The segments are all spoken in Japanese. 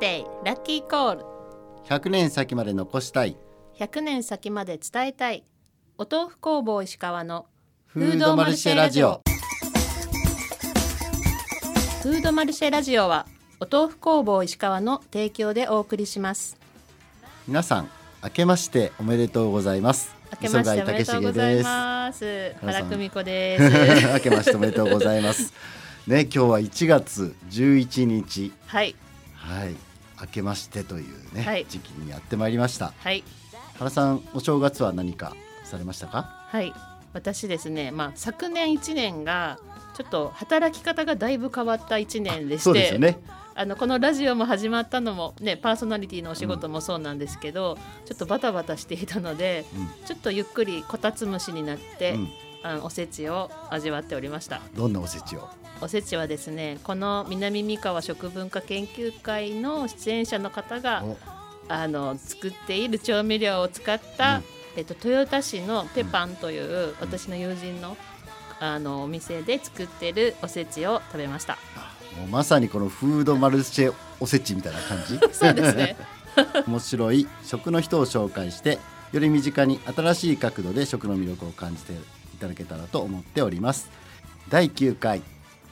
デーラッキーコール100年先まで残したい。100年先まで伝えたい。お豆腐工房石川のフードマルシェラジオ。フードマルシェラジオはお豆腐工房石川の提供でお送りします。皆さん明けましておめでとうございます。明けましておめでとうございます。原久美子です。明けましておめでとうございます。ね今日は1月11日。はい。はい明けましてというね、はい。時期にやってまいりました。はい。原さんお正月は何かされましたか？はい。私ですねまあ昨年一年がちょっと働き方がだいぶ変わった一年でしてね。あのこのラジオも始まったのもねパーソナリティのお仕事もそうなんですけど、ちょっとバタバタしていたのでちょっとゆっくりこたつ蒸しになって、うん。あのおせちを味わっておりました。どんなおせちを？おせちはですねこの南三河食文化研究会の出演者の方がお。あの作っている調味料を使った、うん。えっと、豊田市のペパンという、私の友人のあのお店で作っているおせちを食べました。もうまさにこのフードマルシェおせちみたいな感じ。そうですね。面白い。食の人を紹介してより身近に新しい角度で食の魅力を感じていただけたらと思っております。第9回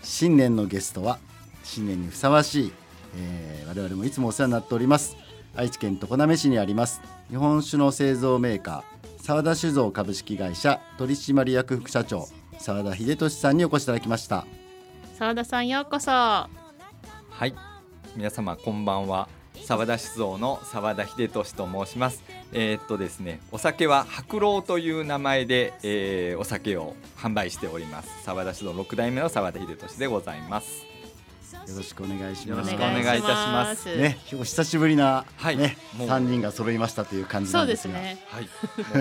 新年のゲストは新年にふさわしい、えー我々もいつもお世話になっております。愛知県常滑市にあります日本酒の製造メーカー澤田酒造株式会社取締役副社長澤田秀俊さんにお越しいただきました。澤田さんようこそ。はい、皆様こんばんは。沢田酒造の沢田秀俊と申します。えーっとですね、お酒は白老という名前で、えーお酒を販売しております。沢田酒造六代目の沢田秀俊でございます。よろしくお願いしよろますしくお願いいたしますすね、お久しぶりな、はいね、三人が揃いましたという感じそうんですが。すねはい、も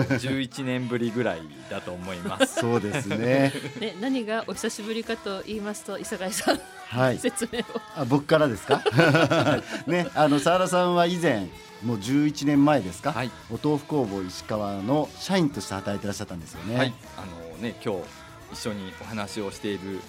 う11年ぶりぐらいだと思います。そうですね。ね何がお久しぶりかと言いますと磯貝さん、はい。説明をあ、僕からですか？ね、あの澤田さんは以前、もう11年前ですか？はい、お豆腐工房石川の社員として働いてらっしゃったんですよね。はい、あのね、今日一緒にお話をしている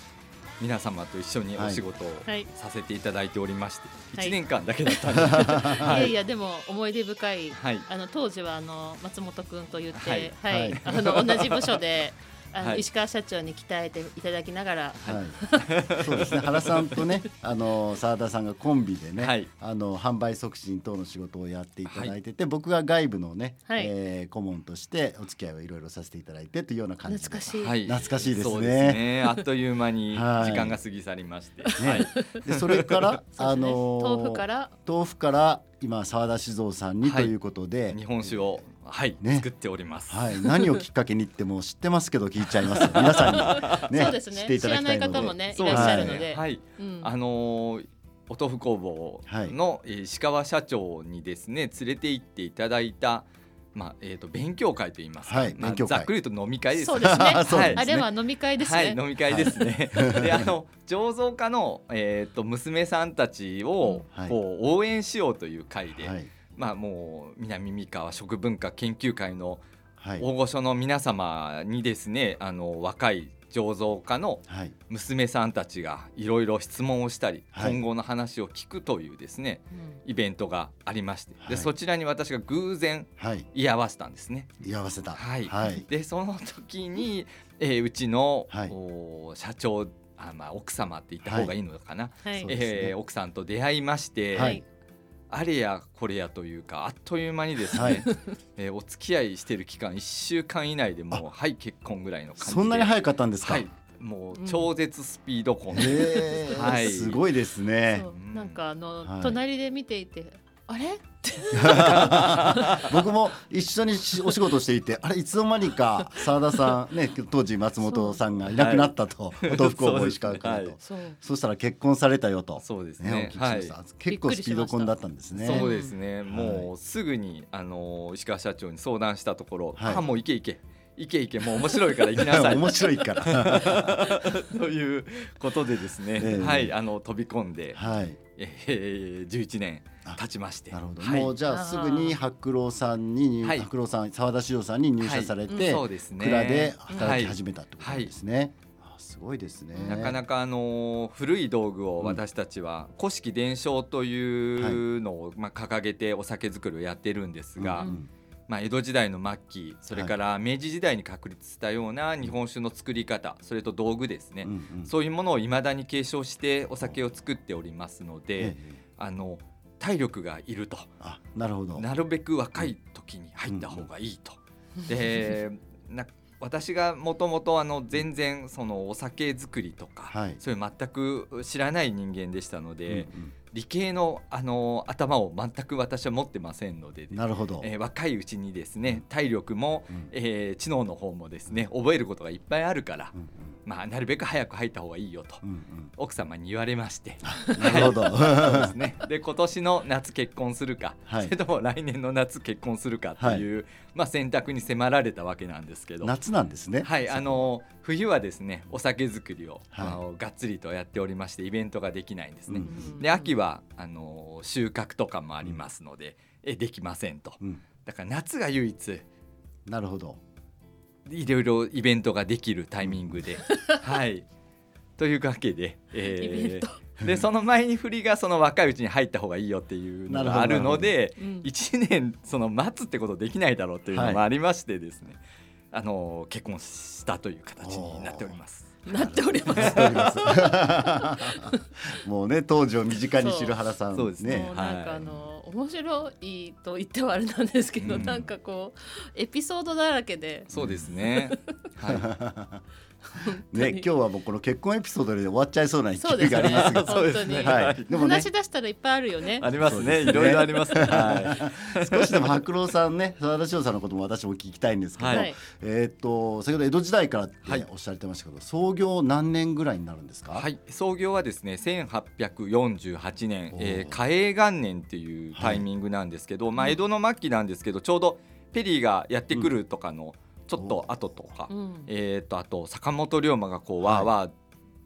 皆様と一緒にお仕事をはいさせていただいておりまして、はい。1年間だけだったんで。すけど、はいやい。やでも思い出深い、はい。あの当時はあの松本くんと言って、ははいい、はい。あの同じ部署で。あのはい。石川社長に鍛えていただきながら、はい、そうですね。原さんとね あの澤田さんがコンビでね、はい。あの販売促進等の仕事をやっていただいてて、僕が外部のね、はい。えー顧問としてお付き合いをいろいろさせていただいてというような感じで。懐かしい、はい、懐かしいですね。そうですね。あっという間にはい。時間が過ぎ去りまして、ね。はい、でそれから、ね。あのー豆腐から。豆腐から今澤田酒造さんにはい。ということで、日本酒をはい、ね。作っております。はい、何をきっかけにってもう知ってますけど聞いちゃいます。よ 皆さんに、ね、そうですね。知っていただきたいので。知らない方もねそう。いらっしゃるですので。ねはい、うん。あのーお豆腐工房の、えー石川社長にですね連れて行っていただいた。まあえー、と勉強会といいますか、はいまあ勉強会。ざっくりと飲み会ですそうですね。そうですねあれは飲み会ですね、はい、飲み会ですね。で、あの醸造家のえっ、と娘さんたちをうんはい。こう応援しようという会で、はい。まあもう南三河食文化研究会のはい。大御所の皆様にですね、あの若い醸造家のはい。娘さんたちがいろいろ質問をしたり、はい。今後の話を聞くというですねイベントがありまして、はい。でそちらに私が偶然はい。居合わせたんですね。居合わせた。はい。はい。でその時に、えーうちの、はい。お社長あ、まあ、奥様って言った方がいいのかな、はい。えー奥さんと出会いまして、はいあれやこれやというかあっという間にですね、はい。えーお付き合いしてる期間1週間以内でもうはい結婚ぐらいの感じで。そんなに早かったんですか、はい。もう超絶スピード婚、へー。はい。すごいですね。なんかあの、はい。隣で見ていてあれ？僕も一緒にしお仕事をしていてあれいつの間にか澤田さんね当時松本さんがいなくなったと、お豆腐工房石川君と、はいそしたら結婚されたよと。そうですね。ねはい。結構スピード婚だったんですね。そうですね、んもうすぐにあの石川社長に相談したところ、はい。あもう行け行け行け行けもう面白いから行きなさい。面白いから。ということでですね、ええ。はい。あの飛び込んで、はい。えー、11年。あ経ちまして。なるほど、はい。もうじゃあすぐに白老さんに入、はい。白老さん澤田史郎さんに入社されて、そうですね。蔵で働き始めたってことですね、あすごいですね。なかなかあの古い道具を私たちは古式伝承というのをまあ掲げてお酒造りをやってるんですが、うんまあ、江戸時代の末期それから明治時代に確立したような日本酒の作り方それと道具ですね、うんうん。そういうものをいまだに継承してお酒を作っておりますので、ええ。あの体力がいると。あなるほど。なるべく若い時に入った方がいいと。で な私がもともとあの全然そのお酒作りとか、はい。そういう全く知らない人間でしたので、うん理系のあの頭を全く私は持ってませんのでうんなるほど。えー若いうちにですね体力も、うん。えー知能の方もですね覚えることがいっぱいあるから、うんまあ、なるべく早く入った方がいいよとうんうん。奥様に言われまして。うんなるほど。そうですね。で今年の夏結婚するか、はい。それとも来年の夏結婚するかっていう、まあ、選択に迫られたわけなんですけど。夏なんですね。はい、あの冬はですねお酒造りを、はい。あのがっつりとやっておりましてイベントができないんですね。うんで秋はあの収穫とかもありますので、えできませんと。うん。だから夏が唯一。なるほど。いろいろイベントができるタイミングで、はい。というわけで、えーイベント。でその前に振りがその若いうちに入った方がいいよっていうのがあるのでうん。1年その待つってことできないだろうというのもありましてですね、あの結婚したという形になっております。なっております。もうね当時を身近に知る原さんそうですね。もうなんかはい。あの、面白いと言ってはあれなんですけど、うん。なんかこうエピソードだらけで。そうですね。は ね今日はもうこの結婚エピソードで終わっちゃいそうな勢いそうですね。がありますがそうです本当に、ねはい。でもね。話し出したらいっぱいあるよね。い。ありますね。そうですね。いろいろあります。ね。は少しでも白郎さんね澤田翔さんのことも私も聞きたいんですけど、はい。えーっと先ほど江戸時代からってはい。おっしゃってましたけど、創業何年ぐらいになるんですか、い。はい。創業はですね、1848年、えー、嘉永元年っていうタイミングなんですけど、まあ江戸の末期なんですけど、ちょうどペリーがやってくるとかのちょっと後とか、うんえっ、とあと坂本龍馬がこうわーわー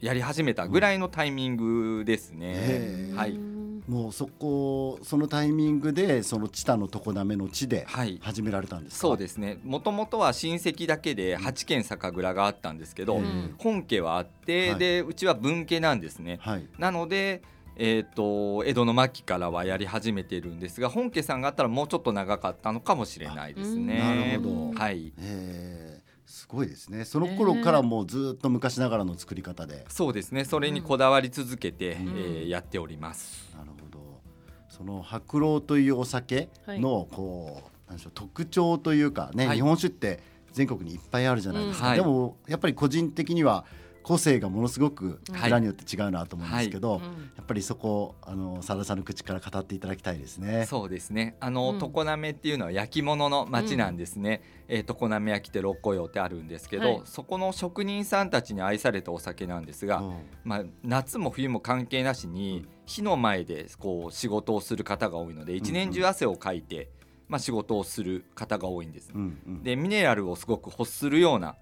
やり始めたぐらいのタイミングですね。はい。うんもうそこそのタイミングでその知多の常滑の地ではい。始められたんですか？そうですね。もともとは親戚だけで8軒酒蔵があったんですけど、うん本家はあって、はいでうちは分家なんですね。はいなので、えー、と江戸の末期からはやり始めてるんですが本家さんがあったらもうちょっと長かったのかもしれないですね。あなるほど。はい。えー。すごいですね。その頃からもうずっと昔ながらの作り方で、そうですね。それにこだわり続けて、うん。えーやっております。なるほど。その白郎というお酒のこう、なんでしょう特徴というかね、はい。日本酒って全国にいっぱいあるじゃないですか、うん。はい。でもやっぱり個人的には個性がものすごくはい。蔵によって違うなと思うんですけど、うん。やっぱりそこあの佐田さんの口から語っていただきたいですね。そうですね。あの、うん。常滑っていうのは焼き物の町なんですね、えー常滑焼きって六甲用ってあるんですけど、はい。そこの職人さんたちに愛されたお酒なんですが、うん。まあ、夏も冬も関係なしに火の前でこう仕事をする方が多いので一年中汗をかいて、まあ、仕事をする方が多いんです。うんうん。でミネラルをすごく欲するような、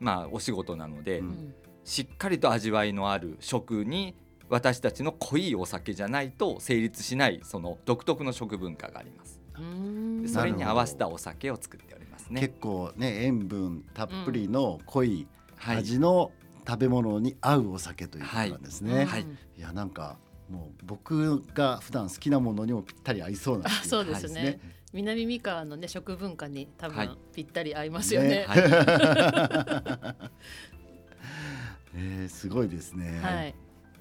まあ、お仕事なので、うんしっかりと味わいのある食に私たちの濃いお酒じゃないと成立しないその独特の食文化があります。それに合わせたお酒を作っておりますね。結構ね塩分たっぷりの濃いはい、味の食べ物に合うお酒ということなんですね。はい。い。やなんかもう僕が普段好きなものにもぴったり合いそうなあっていそうですね。はい南三河のね食文化に多はい。分ぴったり合いますよね。ね。はい えーすごいですね。はい、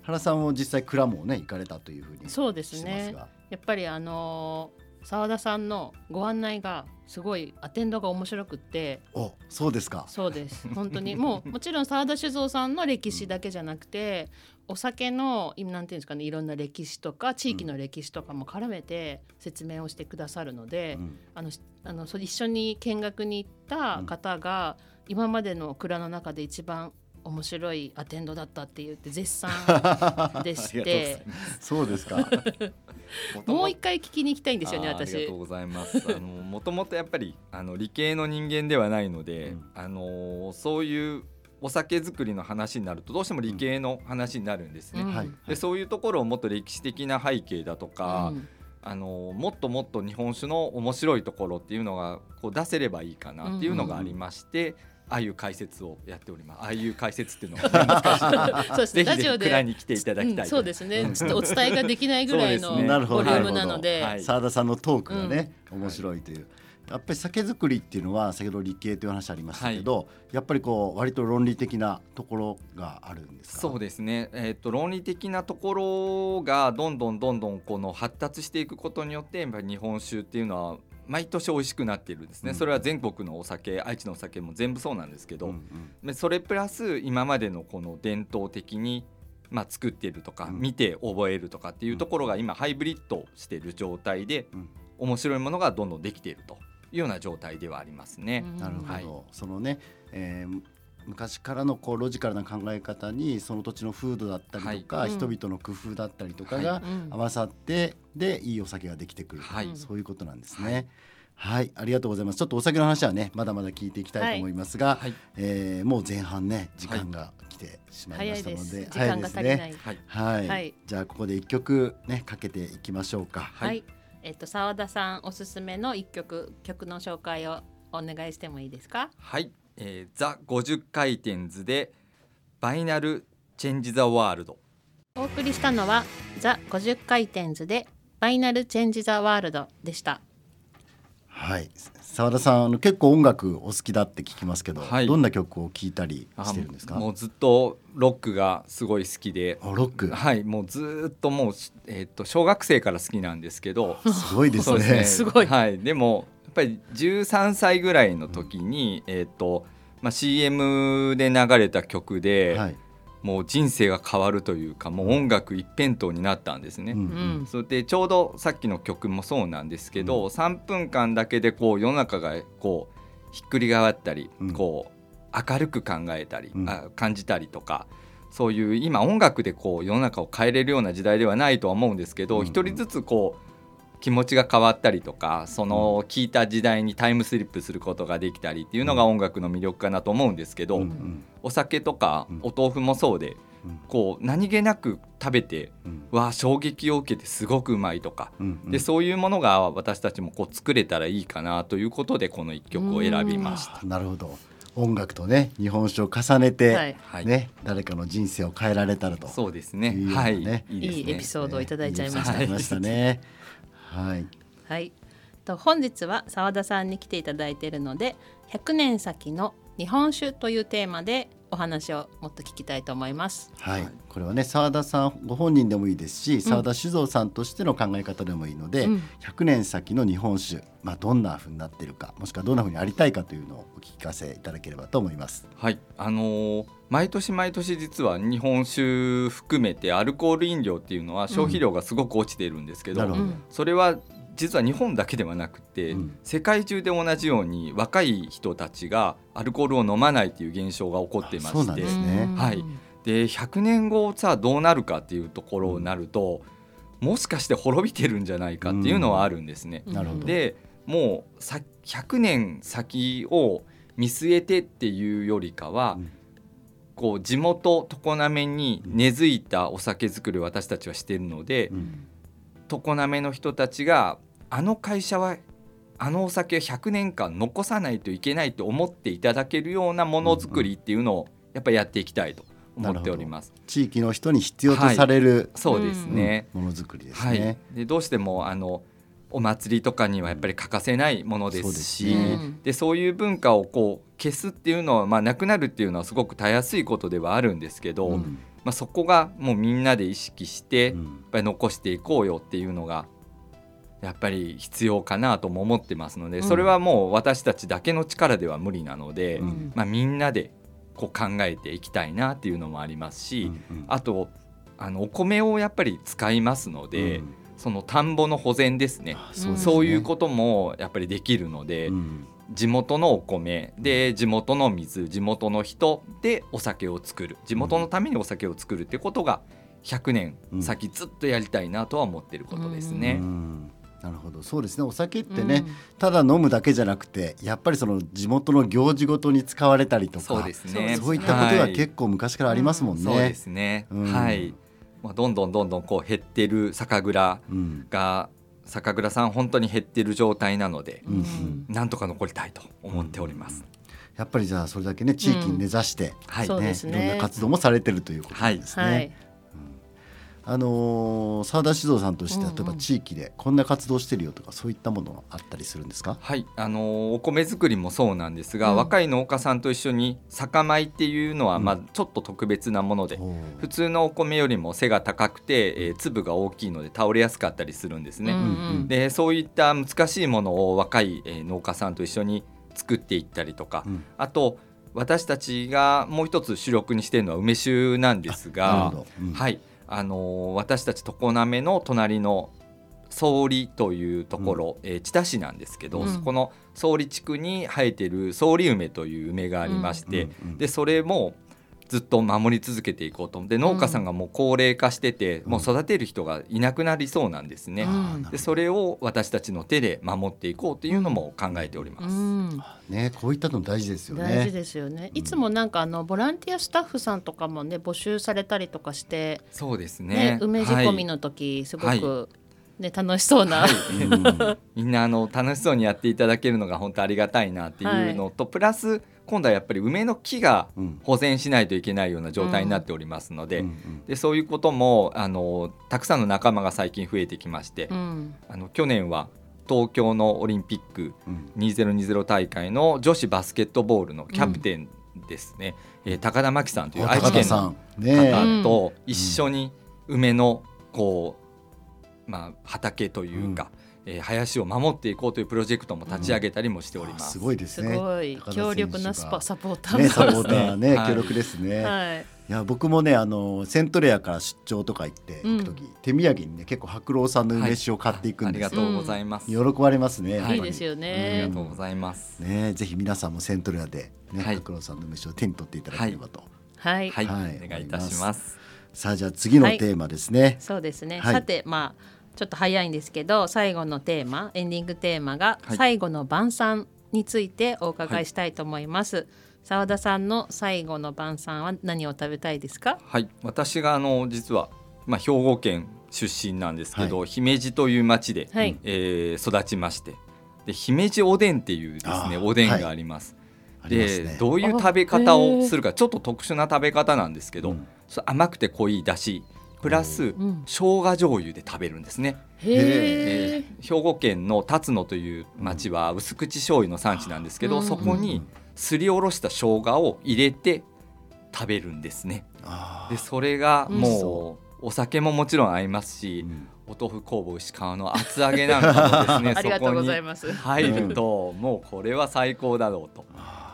原さんも実際蔵もね行かれたというふうにそうですすね。が、やっぱりあのー澤田さんのご案内がすごいアテンドが面白くって。おそうですか。そうです。本当に。もうもちろん澤田酒造さんの歴史だけじゃなくてお酒の今なんていうんですかねいろんな歴史とか地域の歴史とかも絡めて説明をしてくださるので、うん。あのしあのそ一緒に見学に行った方が、今までの蔵の中で一番面白いアテンドだったって言って絶賛 でしありがとうござていますそうですか。もう一回聞きに行きたいんですよねあーありが私とう。ございます。あのもともとやっぱりあの理系の人間ではないので、うんあのそういうお酒作りの話になるとどうしても理系の話になるんですね。うんはい。でそういうところをもっと歴史的な背景だとか、うんあのもっともっと日本酒の面白いところっていうのがこう出せればいいかなっていうのがありまして、ああいう解説をやっております。ああいう解説っていうのは難しい。そうですね。ぜひぜひラジオで蔵に来ていただきたいとうんそうですね。うんちょっとお伝えができないぐらいのボリュームなので、はい澤田さんのトークがね、面白いという。やっぱり酒造りっていうのは先ほど理系という話ありましたけど、やっぱりこう割と論理的なところがあるんですか？そうですね、えー、と論理的なところがどんどんどんどんこの発達していくことによってやっぱり日本酒っていうのは毎年美味しくなっているんですね、うん。それは全国のお酒愛知のお酒も全部そうなんですけど、うんうん。でそれプラス今までのこの伝統的に、まあ、作っているとか、うん。見て覚えるとかっていうところが今ハイブリッドしている状態で、うん。面白いものがどんどんできているというような状態ではありますね。うんなるほど、はい。そのね、えー昔からのこうロジカルな考え方にその土地の風土だったりとか、はい人々の工夫だったりとかはがうん合わさってでいいお酒ができてくる、はいそういうことなんですね。はい、ありがとうございます。ちょっとお酒の話はね、まだまだ聞いていきたいと思いますが、はいえーもう前半ね、時間が来てしまいま早いで。したのです時間が足りなね。い。はいはい、はいじゃあここで一曲ねかけていきましょうか。ははいい。えっと澤田さんおすすめの一曲曲の紹介をお願いしてもいいですか？はい、えー、ザ50回転図でバイナルチェンジザワールド。お送りしたのはザ50回転図でバイナルチェンジザワールドでした。はい、澤田さんあの結構音楽お好きだって聞きますけど、はいどんな曲を聴いたりあしてるんですか？もうずっとロックがすごい好きで。あロック、はい、もうずーっともう、えー、と小学生から好きなんですけどすごいですそうね。すごいはい、でもぱり13歳ぐらいの時に、えーとまあ、CM で流れた曲で、はい。もう人生が変わるというかもう音楽一辺倒になったんですね。うんうん。それでちょうどさっきの曲もそうなんですけど、3分間だけでこう世の中がこうひっくり返ったり、うんこう明るく考えたり、うんあ感じたりとかそういう今音楽でこう世の中を変えれるような時代ではないとは思うんですけどうんうん一、人ずつこう気持ちが変わったりとかその聞いた時代にタイムスリップすることができたりっていうのが音楽の魅力かなと思うんですけど、うんうん。お酒とかうん。お豆腐もそうで、うん。こう何気なく食べてうん。わあ衝撃を受けてすごくうまいとか、うんうん。でそういうものが私たちもこう作れたらいいかなということでこの一曲を選びました。あなるほど。音楽とね日本酒を重ねて、はい。はい、ね誰かの人生を変えられたらと。そうですね。はい、ねいいね。いいエピソードをいただいちゃいました。いいいただきましたね。はい。はい。と本日は澤田さんに来ていただいているので、100年先の日本酒というテーマでお話をもっと聞きたいと思います。はい、はい。これはね澤田さんご本人でもいいですし澤田酒造さんとしての考え方でもいいので、うん。100年先の日本酒、まあ、どんな風になっているかもしくはどんな風にありたいかというのをお聞かせいただければと思います。はい、あのー毎年毎年実は日本酒含めてアルコール飲料っていうのは消費量がすごく落ちているんですけどうん。それは実は日本だけではなくて、うん。世界中で同じように若い人たちがアルコールを飲まないっていう現象が起こってまあそうしてね。うん。はい。で100年後さあどうなるかっていうところになると、もしかして滅びてるんじゃないかっていうのはあるんですね。うん。なるほど。でもうさ100年先を見据えてっていうよりかは、うん。こう地元常滑に根付いたお酒造りを私たちはしているので、うん。常滑の人たちがあの会社はあのお酒を100年間残さないといけないと思っていただけるようなものづくりっていうのをやっぱりやっていきたいと思っております。地域の人に必要とされる、そうですね、ものづくりですはい。ね。、でどうしてもあのお祭りとかにはやっぱり欠かせないものですし、そうですね。でそういう文化をこう消すっていうのは、まあ、なくなるっていうのはすごくたやすいことではあるんですけど、うん。まあ、そこがもうみんなで意識して、やっうんぱり残していこうよっていうのがやっぱり必要かなとも思ってますので、うん。それはもう私たちだけの力では無理なので、うん。まあ、みんなでこう考えていきたいなっていうのもありますし、うんうん。あとあのお米をやっぱり使いますので、うん。その田んぼの保全ですね。ね。そういうこともやっぱりできるので、うん。地元のお米で地元の水地元の人でお酒を作る。地元のためにお酒を作るってことが100年うん。先ずっとやりたいなとは思ってることですうね。んなるほどそうですねお酒ってね、うんただ飲むだけじゃなくてやっぱりその地元の行事ごとに使われたりとかそうですね。そういったことがはい結構昔からありますもんね。そうですね。うんはい。まあどんどんどんどんこう減ってる酒蔵うんが酒蔵さん本当に減ってる状態なので、うんうんなんとか残りたいと思っております。やっぱりじゃあそれだけね地域に根ざして、はいねいろんな活動もされてるということですね。はい。あのー澤田酒造さんとしてうんうん。例えば地域でこんな活動してるよとかそういったものあったりするんですか、はい、あのお米作りもそうなんですが、うん。若い農家さんと一緒に酒米っていうのは、うん。まあ、ちょっと特別なもので、おー普通のお米よりも背が高くて、えー粒が大きいので倒れやすかったりするんですね。うんうんでそういった難しいものを若い、えー農家さんと一緒に作っていったりとか、うん。あと私たちがもう一つ主力にしているのは梅酒なんですがはいあのー私たち常滑の隣の総理というところ、えー知多市なんですけど、うん。そこの総理地区に生えてる総理梅という梅がありまして、うんうん。でそれもずっと守り続けていこうと思って農家さんがもう高齢化してて、うんもう育てる人がいなくなりそうなんですね。でそれを私たちの手で守っていこうというのも考えております。うん。ねこういったの大事ですよね。大事ですよね。いつもなんかあのボランティアスタッフさんとかもね募集されたりとかして、そうですねね梅仕込みの時すごくね楽しそうな。うんみんなあの楽しそうにやっていただけるのが本当ありがたいなっていうのと、プラス今度はやっぱり梅の木がうん。保全しないといけないような状態になっておりますので,、うんうん。でそういうこともあのたくさんの仲間が最近増えてきまして、うん。あの去年は東京のオリンピックうん。2020大会の女子バスケットボールのキャプテンですね、えー高田真希さんというあ愛知県の方と一緒に梅のこう、まあ、畑というか、えー林を守っていこうというプロジェクトも立ち上げたりもしております。すごいですすね。ごい強力なスパサポーターねサポータがーねはい協力ですね。はい。いや僕もねあのセントレアから出張とか行って行く時、手土産にね結構白老さんの梅酒を買っていくんですよ、ありがとうございます。喜ばれますね、やっぱりいいですよありねが。とうございます。ねぜひ皆さんもセントレアで、ねはい白老さんの梅酒を手に取っていただければと、はい。はい、はいお願いいたします。さあじゃあ次のテーマですね、そうですね。はいさてまあちょっと早いんですけど最後のテーマエンディングテーマがはい。最後の晩餐についてお伺いしたいと思います。澤田さんの最後の晩餐は何を食べたいですか？はい、私があの実はまあ兵庫県出身なんですけど、姫路という町で、はい。えー育ちまして、で姫路おでんっていうですねおでんがあります。ありますね。でどういう食べ方をするかちょっと特殊な食べ方なんですけど、甘くて濃いだしプラスん。生姜醤油で食べるんですね、へええ。ー兵庫県の辰野という町は薄口醤油の産地なんですけど、うん。そこにすりおろした生姜を入れて食べるんですね。あでそれがう。んもうお酒ももちろん合いますーし、うん。お豆腐工房石川の厚揚げなんかもですね そこ。に入ると、もうこれは最高だろうと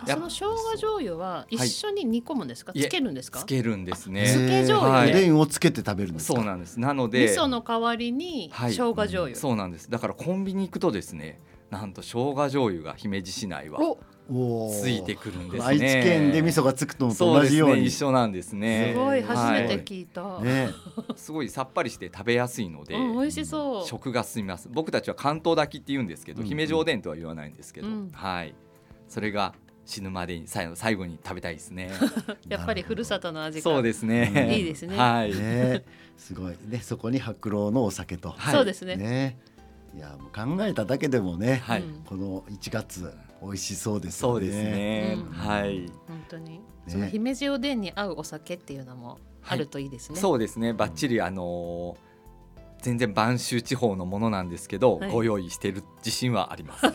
その生姜醤油は一緒に煮込むんですか？いえつけるんですか？つ？けるんですね。つけ醤油。はい。おでんをつけて食べるんですか？そうなんです。なの味で噌の代わりにはい。生姜醤油。そうなんです。だからコンビニ行くとですねなんと生姜醤油が姫路市内はおおーついてくるんですね。愛知県で味噌がつくのとそうです同じように。ね一緒なんですね。すごい初めては聞いた。ねすごいさっぱりして食べやすいので、うん美味しそう。食が進みます。僕たちは関東炊きって言うんですけど、うん。姫路おでんとは言わないんですけど、うん。はい。それが死ぬまでに最後最後に食べたいですね。やっぱりふるさとの味が。そうですね。いいですね。はい、ね。すごい。ねそこに白老のお酒と、はい。そうですね。ね。いやもう考えただけでもね、はい。うんこの1月美味しそうですよね。そうですね、うん。はい。本当に、その姫路おでんに合うお酒っていうのもあるといいですね。そうですね。バッチリあのー全然播州地方のものなんですけど、はい。ご用意している自信はあります。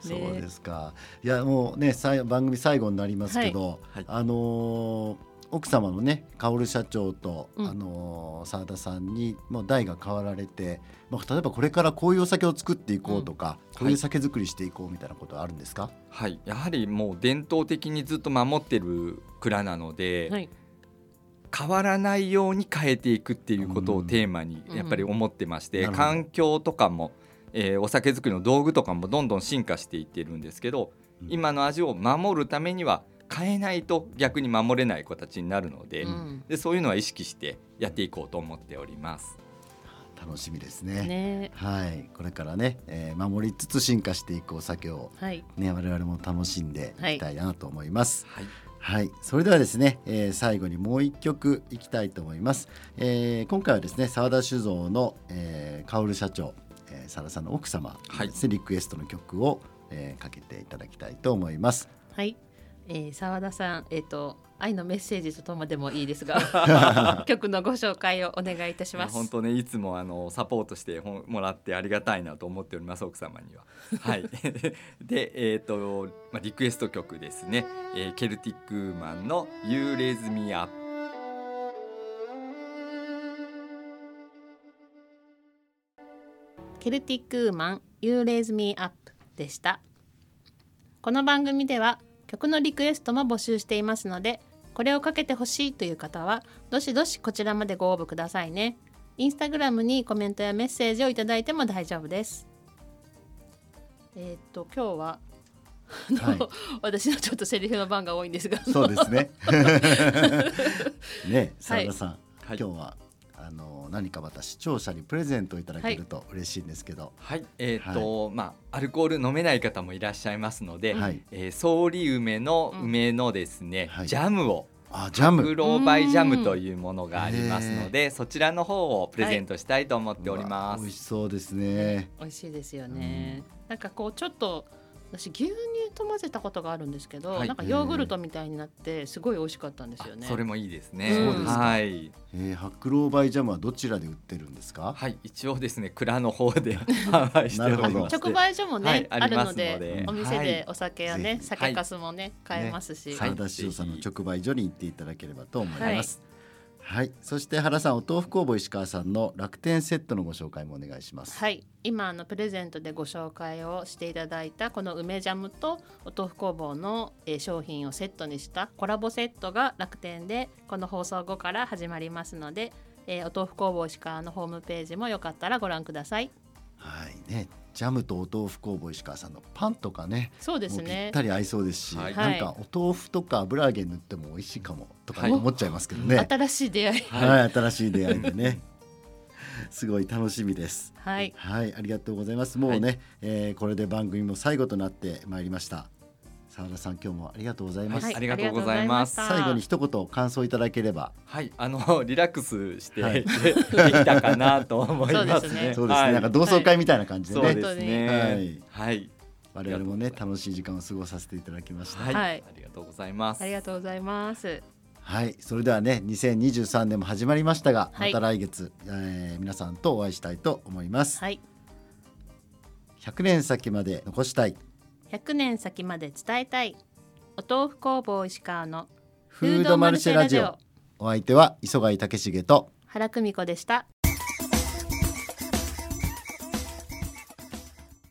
そうですか。いやもうねさい番組最後になりますけど、はい。はいあのー奥様のね薫社長と、うん。あのー澤田さんにもう代が変わられて、まあ、例えばこれからこういうお酒を作っていこうとか、こういう酒造りしていこうみたいなことはあるんですか、はい、やはりもう伝統的にずっと守ってる蔵なので、はい。変わらないように変えていくっていうことをテーマにうんやっぱり思ってまして、環境とかも、えーお酒作りの道具とかもどんどん進化していってるんですけど、うん今の味を守るためには変えないと逆に守れない形になるので,、うんでそういうのは意識してやっていこうと思っております。楽しみですね。ね。はい、これからね、えー守りつつ進化していくお酒をはい。ね我々も楽しんでいきたいなと思います。はいはい、それではですね、えー最後にもう一曲いきたいと思います。えー今回はですね、澤田酒造の、えー、薫社長、えー、サラさんの奥様はいですね、リクエストの曲を、えーかけていただきたいと思います。はい、えー、澤田さん、えっ、と愛のメッセージとともでもいいですが 曲のご紹介をお願いいたします。本当ねいつもあのサポートしてもらってありがたいなと思っております奥様には。はい。でえっ、とまあリクエスト曲ですね。えーケルティックウーマンの You Raise Me Up。ケルティックウーマン You Raise Me Up でしたこの番組では曲のリクエストも募集していますのでこれをかけてほしいという方はどしどしこちらまでご応募くださいね。インスタグラムにコメントやメッセージをいただいても大丈夫です。えーっと今日ははい。私のちょっとセリフの番が多いんですが。そうですね。ね、澤田さん、はい。今日はあの何かまた視聴者にプレゼントをいただけると嬉しいんですけど、はい。えっ、と、まあアルコール飲めない方もいらっしゃいますので、はい。えー、ソーリ梅のうん。梅のですね、はい。ジャムをあジャム。グローバイジャムというものがありますので、そちらの方をプレゼントしたいと思っております。うわ美味しそうですね。美味しいですよね、なんかこうちょっと私牛乳と混ぜたことがあるんですけど、はい。なんかヨーグルトみたいになってすごい美味しかったんですよね。それもいいですね。そうですか。はい。えー、白老バイジャムはどちらで売ってるんですか？はい、一応ですね、蔵の方で 販売しておりなるほど。ま。直売所もね、はいあるのででお店でお酒やね、はい。酒粕もね、買えますし、はい。澤田塩さんの直売所に行っていただければと思います。はい、そして原さんお豆腐工房石川さんの楽天セットのご紹介もお願いします。はい、今あのプレゼントでご紹介をしていただいたこの梅ジャムとお豆腐工房の、商品をセットにしたコラボセットが楽天でこの放送後から始まりますので、えーお豆腐工房石川のホームページもよかったらご覧ください。はいね、ジャムとお豆腐工房石川さんのパンとかね、そうですもうぴっねた。り合いそうですし、はいなんかお豆腐とか油揚げ塗っても美味しいかもとかはい思っちゃいますけどね。新しい出会い。はい、新しい出会いでね。すごい楽しみです。はい、はい、ありがとうございます。もうね、えーこれで番組も最後となってまいりました。澤田さん、今日もありがとうございます。はいありがとうございます最後に一言感想いただければ。はい、あの リラックスして、はい。でできたかなと思いますね。そうですね。そうですね、はい。なんか同窓会みたいな感じでね、そうですね。はい。はい、我々もね楽しい時間を過ごさせていただきました。はい、はい。ありがとうございます。ありがとうございます。はい、それではね、2023年も始まりましたが、はい。また来月、えー皆さんとお会いしたいと思います。はい、100年先まで残したい100年先まで伝えたいお豆腐工房石川のフードマルシェラジオ。お相手は磯貝武重と原久美子でした。